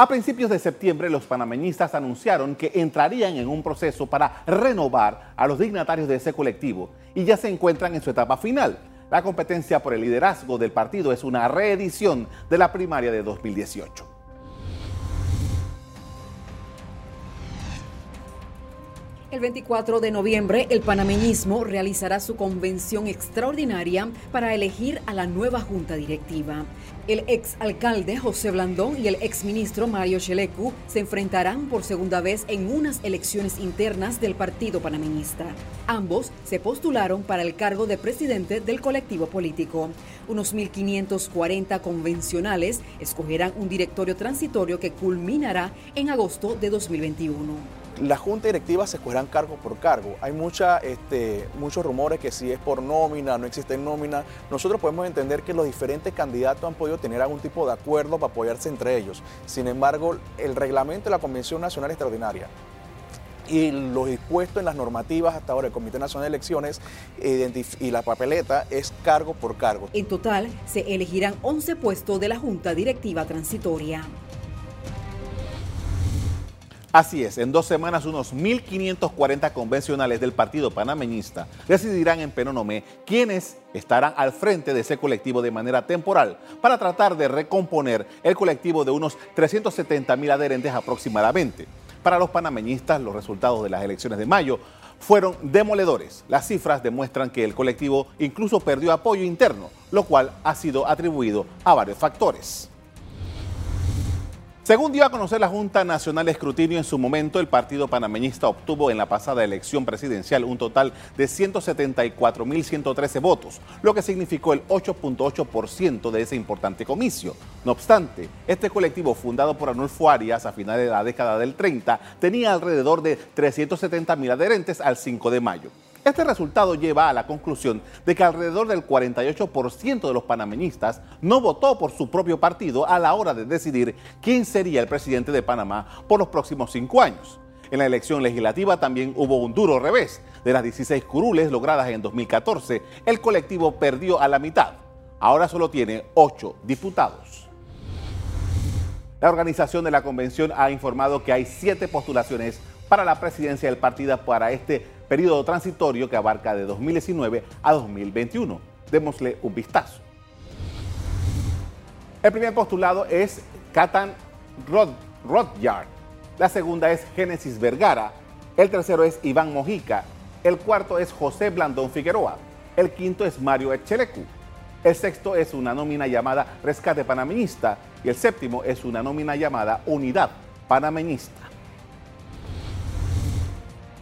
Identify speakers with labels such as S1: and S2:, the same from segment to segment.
S1: A principios de septiembre, los panameñistas anunciaron que entrarían en un proceso para renovar a los dignatarios de ese colectivo y ya se encuentran en su etapa final. La competencia por el liderazgo del partido es una reedición de la primaria de 2018.
S2: El 24 de noviembre, el panameñismo realizará su convención extraordinaria para elegir a la nueva junta directiva. El ex alcalde José Blandón y el ex ministro Mario Chelecu se enfrentarán por segunda vez en unas elecciones internas del partido panameñista. Ambos se postularon para el cargo de presidente del colectivo político. Unos 1.540 convencionales escogerán un directorio transitorio que culminará en agosto de 2021
S3: la junta directiva se escogerán cargo por cargo. Hay mucha, este, muchos rumores que si es por nómina, no existe nómina. Nosotros podemos entender que los diferentes candidatos han podido tener algún tipo de acuerdo para apoyarse entre ellos. Sin embargo, el reglamento de la Convención Nacional Extraordinaria y lo dispuesto en las normativas hasta ahora del Comité Nacional de Elecciones y la papeleta es cargo por cargo.
S2: En total, se elegirán 11 puestos de la Junta Directiva Transitoria.
S1: Así es, en dos semanas unos 1.540 convencionales del Partido Panameñista decidirán en Penonomé quiénes estarán al frente de ese colectivo de manera temporal para tratar de recomponer el colectivo de unos 370 mil adherentes aproximadamente. Para los panameñistas, los resultados de las elecciones de mayo fueron demoledores. Las cifras demuestran que el colectivo incluso perdió apoyo interno, lo cual ha sido atribuido a varios factores. Según dio a conocer la Junta Nacional de Escrutinio, en su momento el partido panameñista obtuvo en la pasada elección presidencial un total de 174.113 votos, lo que significó el 8.8% de ese importante comicio. No obstante, este colectivo fundado por Arnulfo Arias a finales de la década del 30 tenía alrededor de 370.000 adherentes al 5 de mayo. Este resultado lleva a la conclusión de que alrededor del 48% de los panameñistas no votó por su propio partido a la hora de decidir quién sería el presidente de Panamá por los próximos cinco años. En la elección legislativa también hubo un duro revés. De las 16 curules logradas en 2014, el colectivo perdió a la mitad. Ahora solo tiene 8 diputados. La organización de la convención ha informado que hay siete postulaciones para la presidencia del partido para este periodo transitorio que abarca de 2019 a 2021. Démosle un vistazo. El primer postulado es Catan Rod Rodyard. La segunda es Génesis Vergara. El tercero es Iván Mojica. El cuarto es José Blandón Figueroa. El quinto es Mario Echelecu. El sexto es una nómina llamada Rescate Panameñista. Y el séptimo es una nómina llamada Unidad Panameñista.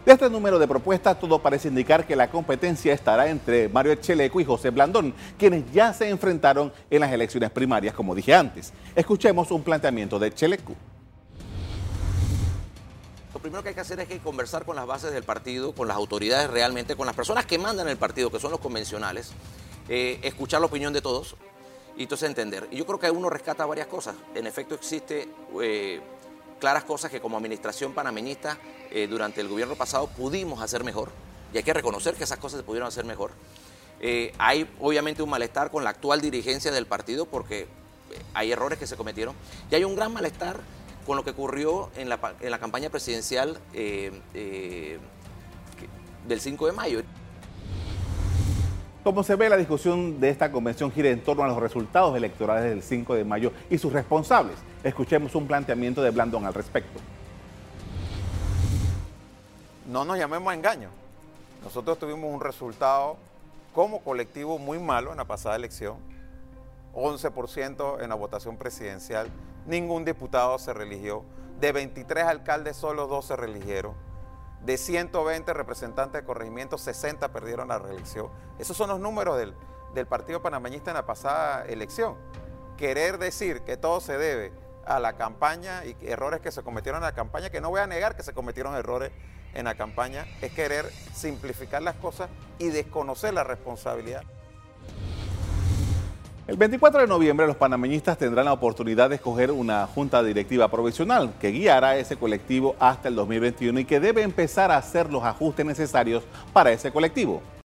S1: De este número de propuestas, todo parece indicar que la competencia estará entre Mario Echeleco y José Blandón, quienes ya se enfrentaron en las elecciones primarias, como dije antes. Escuchemos un planteamiento de Echelecu.
S4: Lo primero que hay que hacer es que conversar con las bases del partido, con las autoridades realmente, con las personas que mandan el partido, que son los convencionales, eh, escuchar la opinión de todos y entonces entender. Y yo creo que uno rescata varias cosas. En efecto, existe eh, claras cosas que como administración panameñista eh, durante el gobierno pasado pudimos hacer mejor y hay que reconocer que esas cosas se pudieron hacer mejor. Eh, hay obviamente un malestar con la actual dirigencia del partido porque eh, hay errores que se cometieron y hay un gran malestar con lo que ocurrió en la, en la campaña presidencial del 5 de mayo.
S1: Como se ve, la discusión de esta convención gira en torno a los resultados electorales del 5 de mayo y sus responsables. Escuchemos un planteamiento de Blandón al respecto.
S5: No nos llamemos a engaño. Nosotros tuvimos un resultado como colectivo muy malo en la pasada elección. 11% en la votación presidencial. Ningún diputado se religió. De 23 alcaldes, solo dos se religieron de 120 representantes de corregimiento, 60 perdieron la reelección. Esos son los números del, Partido Panameñista en la pasada elección. Querer decir que todo se debe a la campaña y errores que se cometieron en la campaña, que no voy a negar que se cometieron errores en la campaña, es querer simplificar las cosas y desconocer la responsabilidad.
S1: El 24 de noviembre los panameñistas tendrán la oportunidad de escoger una junta directiva provisional que guiará ese colectivo hasta el 2021 y que debe empezar a hacer los ajustes necesarios para ese colectivo.